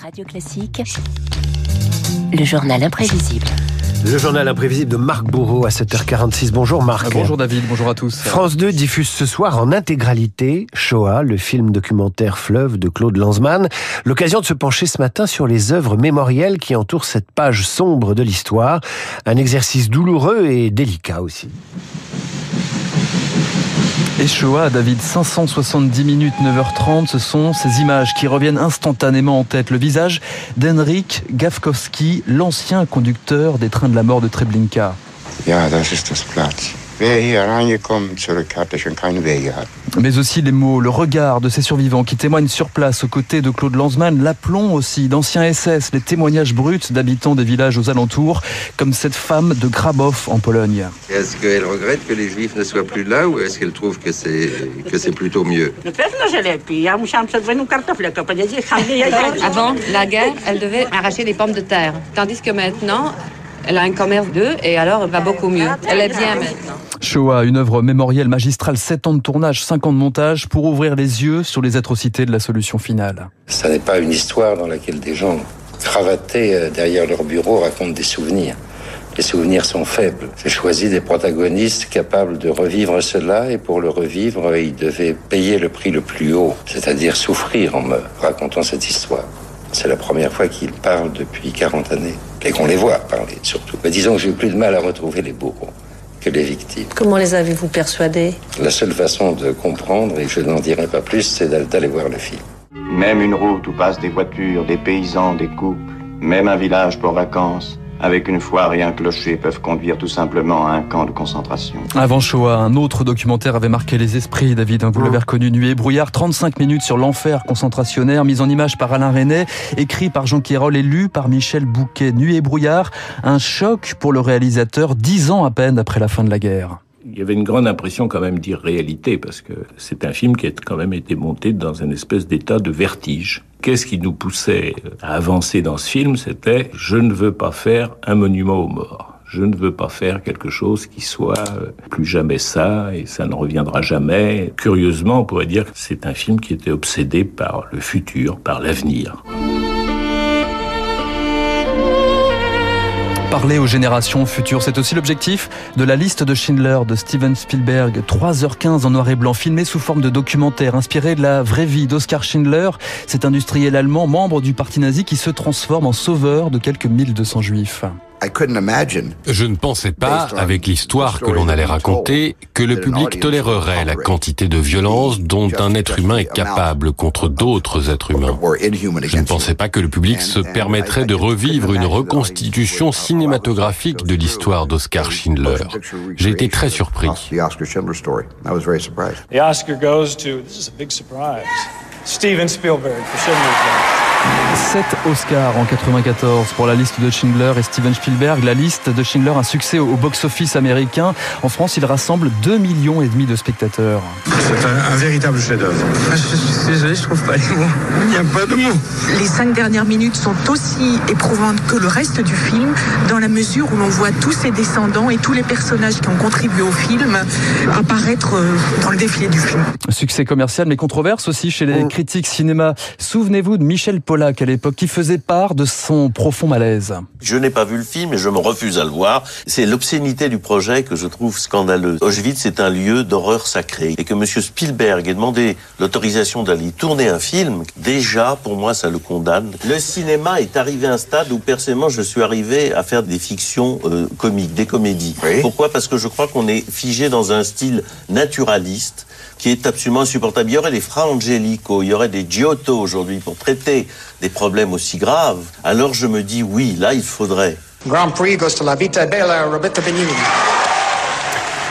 Radio Classique, le journal imprévisible. Le journal imprévisible de Marc Bourreau à 7h46. Bonjour Marc. Bonjour David, bonjour à tous. France 2 diffuse ce soir en intégralité Shoah, le film documentaire Fleuve de Claude Lanzmann. L'occasion de se pencher ce matin sur les œuvres mémorielles qui entourent cette page sombre de l'histoire. Un exercice douloureux et délicat aussi. Et Shoah, David, 570 minutes, 9h30, ce sont ces images qui reviennent instantanément en tête. Le visage d'Henrik Gavkovski, l'ancien conducteur des trains de la mort de Treblinka. Wer hier reingekommen zurück hatte schon keine Wege hat. Mais aussi les mots, le regard de ces survivants qui témoignent sur place aux côtés de Claude Lanzmann, l'aplomb aussi d'anciens SS, les témoignages bruts d'habitants des villages aux alentours, comme cette femme de Grabov en Pologne. Est-ce qu'elle regrette que les Juifs ne soient plus là ou est-ce qu'elle trouve que c'est que c'est plutôt mieux? Avant la guerre, elle devait arracher des pommes de terre. Tandis que maintenant, elle a un commerce d'œufs et alors elle va beaucoup mieux. Elle est bien maintenant. Shoah, une œuvre mémorielle magistrale, 7 ans de tournage, 5 ans de montage pour ouvrir les yeux sur les atrocités de la solution finale. Ça n'est pas une histoire dans laquelle des gens cravatés euh, derrière leur bureau racontent des souvenirs. Les souvenirs sont faibles. J'ai choisi des protagonistes capables de revivre cela et pour le revivre, ils devaient payer le prix le plus haut, c'est-à-dire souffrir en me racontant cette histoire. C'est la première fois qu'ils parlent depuis 40 années et qu'on les voit parler surtout. Mais disons que j'ai eu plus de mal à retrouver les bourreaux que les victimes. Comment les avez-vous persuadés La seule façon de comprendre, et je n'en dirai pas plus, c'est d'a- d'aller voir le film. Même une route où passent des voitures, des paysans, des couples, même un village pour vacances, avec une foire et un clocher peuvent conduire tout simplement à un camp de concentration. Avant Shoah, un autre documentaire avait marqué les esprits, David, hein, vous l'avez reconnu, Nuit et brouillard, 35 minutes sur l'enfer concentrationnaire, mise en image par Alain René, écrit par Jean Quérol et lu par Michel Bouquet. Nuit et brouillard, un choc pour le réalisateur, dix ans à peine après la fin de la guerre. Il y avait une grande impression quand même d'irréalité parce que c'est un film qui a quand même été monté dans une espèce d'état de vertige. Qu'est-ce qui nous poussait à avancer dans ce film C'était je ne veux pas faire un monument aux morts. Je ne veux pas faire quelque chose qui soit euh, plus jamais ça et ça ne reviendra jamais. Curieusement, on pourrait dire que c'est un film qui était obsédé par le futur, par l'avenir. Parler aux générations futures, c'est aussi l'objectif de la liste de Schindler de Steven Spielberg. 3h15 en noir et blanc, filmé sous forme de documentaire, inspiré de la vraie vie d'Oskar Schindler, cet industriel allemand, membre du parti nazi qui se transforme en sauveur de quelques 1200 juifs. Je ne pensais pas, avec l'histoire que l'on allait raconter, que le public tolérerait la quantité de violence dont un être humain est capable contre d'autres êtres humains. Je ne pensais pas que le public se permettrait de revivre une reconstitution cinématographique de l'histoire d'Oscar Schindler. J'ai été très surpris. The Oscar goes to, this is a big surprise, Steven Spielberg for Schindler's List. 7 Oscars en 94 pour la liste de Schindler et Steven Spielberg. La liste de Schindler, un succès au box-office américain. En France, il rassemble 2 millions et demi de spectateurs. C'est un, un véritable chef-d'œuvre. Je suis désolé, je trouve pas les mots. Il n'y a pas de mots. Les cinq dernières minutes sont aussi éprouvantes que le reste du film, dans la mesure où l'on voit tous ses descendants et tous les personnages qui ont contribué au film apparaître euh, dans le défilé du film. Succès commercial, mais controverse aussi chez les critiques cinéma. Souvenez-vous de Michel Pollack à l'époque, qui faisait part de son profond malaise. Je n'ai pas vu le film et je me refuse à le voir. C'est l'obscénité du projet que je trouve scandaleuse. Auschwitz est un lieu d'horreur sacrée et que Monsieur Spielberg ait demandé l'autorisation d'aller tourner un film, déjà pour moi ça le condamne. Le cinéma est arrivé à un stade où personnellement je suis arrivé à faire des fictions euh, comiques, des comédies. Pourquoi? Parce que je crois qu'on est figé dans un style naturaliste qui est absolument insupportable. Il y aurait des Fra Angelico, il y aurait des Giotto aujourd'hui pour traiter des problèmes aussi graves. Alors je me dis oui, là il faudrait. Grand Prix goes to La Vita Bella, Roberto Benigni.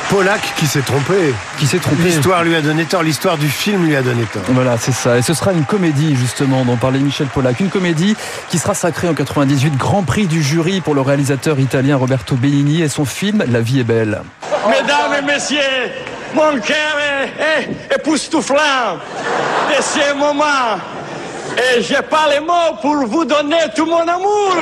Pollack qui s'est trompé. Qui s'est trompé. L'histoire lui a donné tort, l'histoire du film lui a donné tort. Voilà, c'est ça. Et ce sera une comédie, justement, dont parlait Michel Pollack. Une comédie qui sera sacrée en 98, Grand Prix du jury pour le réalisateur italien Roberto Benigni et son film La vie est belle. Mesdames et messieurs, mon cœur est, est, est époustouflant de Et j'ai pas les mots pour vous donner tout mon amour.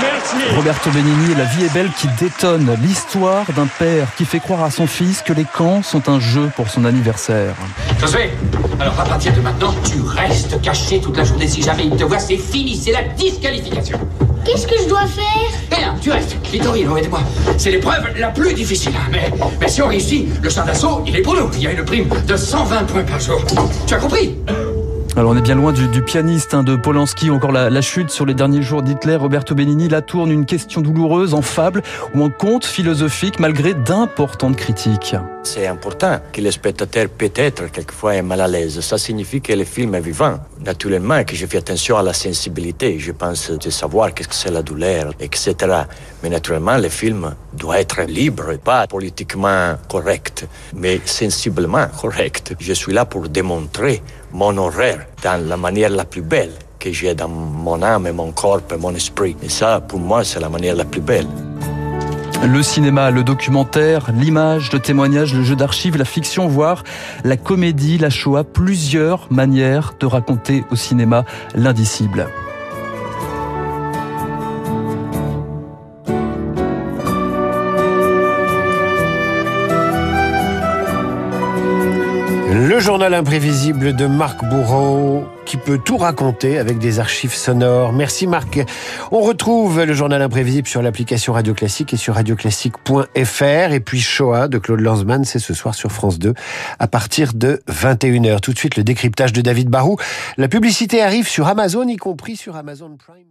Merci. Roberto Benigni, La vie est belle qui détonne. L'histoire d'un père qui fait croire à son fils que les camps sont un jeu pour son anniversaire. Josué, alors à partir de maintenant, tu restes caché toute la journée. Si jamais il te voit, c'est fini, c'est la disqualification. Qu'est-ce que je dois faire? Rien, tu restes. Vittorino, aidez-moi. C'est l'épreuve la plus difficile. hein. Mais, mais si on réussit, le champ d'assaut, il est pour nous. Il y a une prime de 120 points par jour. Tu as compris? Alors on est bien loin du, pianiste hein, de Polanski, encore la, la chute sur les derniers jours d'Hitler. Roberto Benigni la tourne une question douloureuse en fable ou en conte philosophique malgré d'importantes critiques. C'est important que le spectateur peut-être quelquefois est mal à l'aise. Ça signifie que le film est vivant. Naturellement que je fais attention à la sensibilité. Je pense de savoir qu'est-ce que c'est la douleur, etc. Mais naturellement, le film doit être libre, pas politiquement correct, mais sensiblement correct. Je suis là pour démontrer mon horreur dans la manière la plus belle que j'ai dans mon âme et mon corps et mon esprit. Et ça, pour moi, c'est la manière la plus belle. Le cinéma, le documentaire, l'image, le témoignage, le jeu d'archives, la fiction, voire la comédie, la Shoah, plusieurs manières de raconter au cinéma l'indicible. Le journal imprévisible de Marc Bourreau qui peut tout raconter avec des archives sonores. Merci Marc. On retrouve le journal imprévisible sur l'application Radio Classique et sur radioclassique.fr. Et puis Shoah de Claude Lanzmann, c'est ce soir sur France 2 à partir de 21h. Tout de suite le décryptage de David Barou. La publicité arrive sur Amazon, y compris sur Amazon Prime.